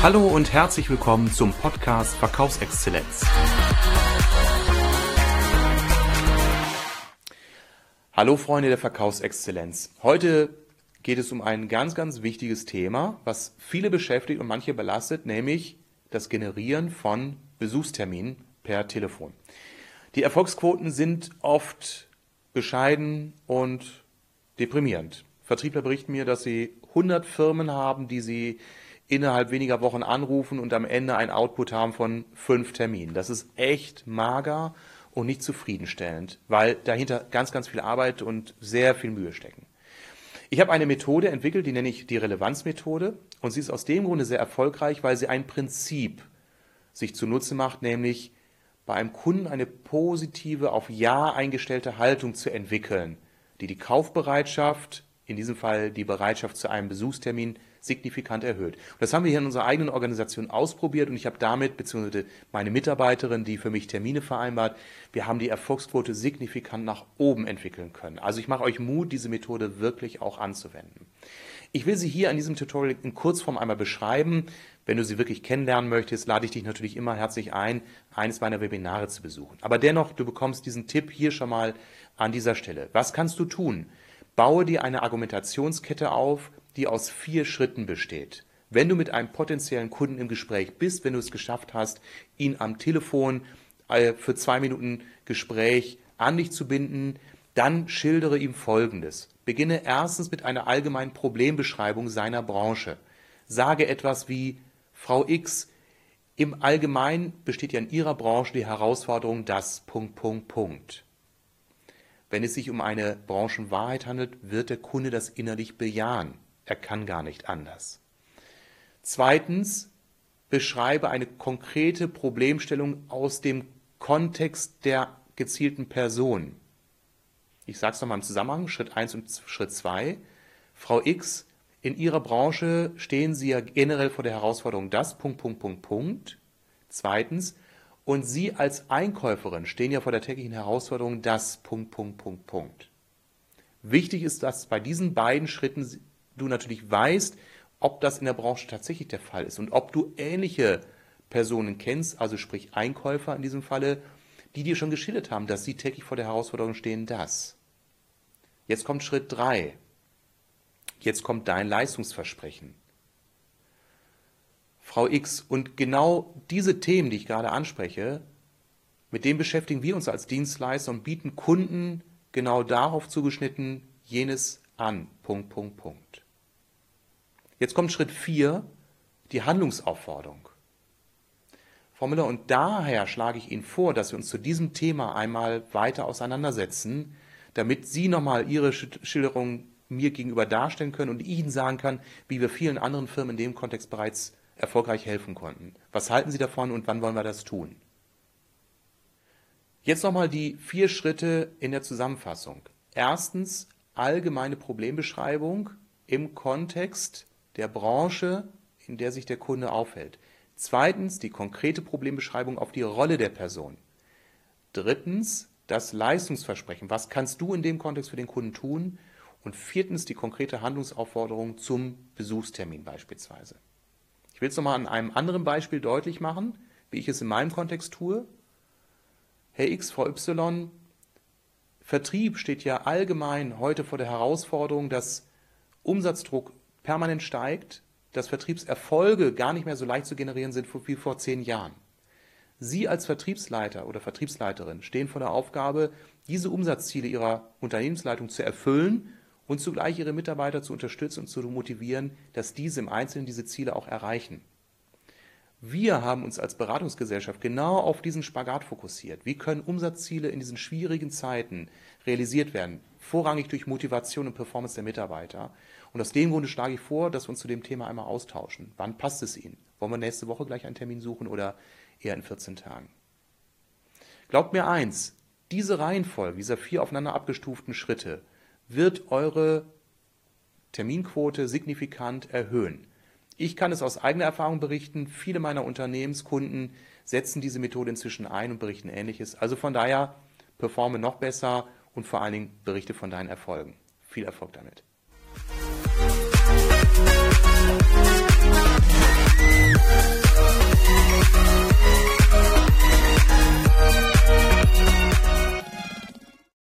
Hallo und herzlich willkommen zum Podcast Verkaufsexzellenz. Hallo Freunde der Verkaufsexzellenz. Heute geht es um ein ganz, ganz wichtiges Thema, was viele beschäftigt und manche belastet, nämlich das Generieren von Besuchsterminen per Telefon. Die Erfolgsquoten sind oft bescheiden und deprimierend. Vertriebler berichten mir, dass sie 100 Firmen haben, die sie innerhalb weniger Wochen anrufen und am Ende ein Output haben von fünf Terminen. Das ist echt mager und nicht zufriedenstellend, weil dahinter ganz, ganz viel Arbeit und sehr viel Mühe stecken. Ich habe eine Methode entwickelt, die nenne ich die Relevanzmethode und sie ist aus dem Grunde sehr erfolgreich, weil sie ein Prinzip sich zunutze macht, nämlich bei einem Kunden eine positive, auf Ja eingestellte Haltung zu entwickeln, die die Kaufbereitschaft, in diesem Fall die Bereitschaft zu einem Besuchstermin, signifikant erhöht. Und das haben wir hier in unserer eigenen Organisation ausprobiert und ich habe damit, beziehungsweise meine Mitarbeiterin, die für mich Termine vereinbart, wir haben die Erfolgsquote signifikant nach oben entwickeln können. Also ich mache euch Mut, diese Methode wirklich auch anzuwenden. Ich will sie hier an diesem Tutorial in Kurzform einmal beschreiben. Wenn du sie wirklich kennenlernen möchtest, lade ich dich natürlich immer herzlich ein, eines meiner Webinare zu besuchen. Aber dennoch, du bekommst diesen Tipp hier schon mal an dieser Stelle. Was kannst du tun? Baue dir eine Argumentationskette auf, die aus vier Schritten besteht. Wenn du mit einem potenziellen Kunden im Gespräch bist, wenn du es geschafft hast, ihn am Telefon äh, für zwei Minuten Gespräch an dich zu binden, dann schildere ihm Folgendes. Beginne erstens mit einer allgemeinen Problembeschreibung seiner Branche. Sage etwas wie, Frau X, im Allgemeinen besteht ja in Ihrer Branche die Herausforderung, dass Punkt, Punkt, Punkt. Wenn es sich um eine Branchenwahrheit handelt, wird der Kunde das innerlich bejahen. Er kann gar nicht anders. Zweitens, beschreibe eine konkrete Problemstellung aus dem Kontext der gezielten Person. Ich sage es nochmal im Zusammenhang, Schritt 1 und Schritt 2. Frau X, in Ihrer Branche stehen Sie ja generell vor der Herausforderung, das, Punkt, Punkt, Punkt, Punkt. Zweitens, und Sie als Einkäuferin stehen ja vor der täglichen Herausforderung, das, Punkt, Punkt, Punkt, Punkt. Wichtig ist, dass bei diesen beiden Schritten du natürlich weißt, ob das in der Branche tatsächlich der Fall ist und ob du ähnliche Personen kennst, also sprich Einkäufer in diesem Falle, die dir schon geschildert haben, dass sie täglich vor der Herausforderung stehen, das. Jetzt kommt Schritt 3. Jetzt kommt dein Leistungsversprechen. Frau X, und genau diese Themen, die ich gerade anspreche, mit denen beschäftigen wir uns als Dienstleister und bieten Kunden genau darauf zugeschnitten jenes an. Punkt, Punkt, Punkt. Jetzt kommt Schritt 4, die Handlungsaufforderung. Frau Müller, und daher schlage ich Ihnen vor, dass wir uns zu diesem Thema einmal weiter auseinandersetzen, damit Sie nochmal Ihre Schilderung mir gegenüber darstellen können und ich Ihnen sagen kann, wie wir vielen anderen Firmen in dem Kontext bereits erfolgreich helfen konnten. Was halten Sie davon und wann wollen wir das tun? Jetzt nochmal die vier Schritte in der Zusammenfassung. Erstens allgemeine Problembeschreibung im Kontext der Branche, in der sich der Kunde aufhält. Zweitens die konkrete Problembeschreibung auf die Rolle der Person. Drittens das Leistungsversprechen. Was kannst du in dem Kontext für den Kunden tun? Und viertens die konkrete Handlungsaufforderung zum Besuchstermin beispielsweise. Ich will es nochmal an einem anderen Beispiel deutlich machen, wie ich es in meinem Kontext tue. Herr X, Frau Y, Vertrieb steht ja allgemein heute vor der Herausforderung, dass Umsatzdruck permanent steigt, dass Vertriebserfolge gar nicht mehr so leicht zu generieren sind wie vor zehn Jahren. Sie als Vertriebsleiter oder Vertriebsleiterin stehen vor der Aufgabe, diese Umsatzziele Ihrer Unternehmensleitung zu erfüllen und zugleich Ihre Mitarbeiter zu unterstützen und zu motivieren, dass diese im Einzelnen diese Ziele auch erreichen. Wir haben uns als Beratungsgesellschaft genau auf diesen Spagat fokussiert. Wie können Umsatzziele in diesen schwierigen Zeiten realisiert werden? Vorrangig durch Motivation und Performance der Mitarbeiter. Und aus dem Grunde schlage ich vor, dass wir uns zu dem Thema einmal austauschen. Wann passt es Ihnen? Wollen wir nächste Woche gleich einen Termin suchen oder eher in 14 Tagen? Glaubt mir eins, diese Reihenfolge dieser vier aufeinander abgestuften Schritte wird eure Terminquote signifikant erhöhen. Ich kann es aus eigener Erfahrung berichten. Viele meiner Unternehmenskunden setzen diese Methode inzwischen ein und berichten Ähnliches. Also von daher performe noch besser und vor allen Dingen berichte von deinen Erfolgen. Viel Erfolg damit.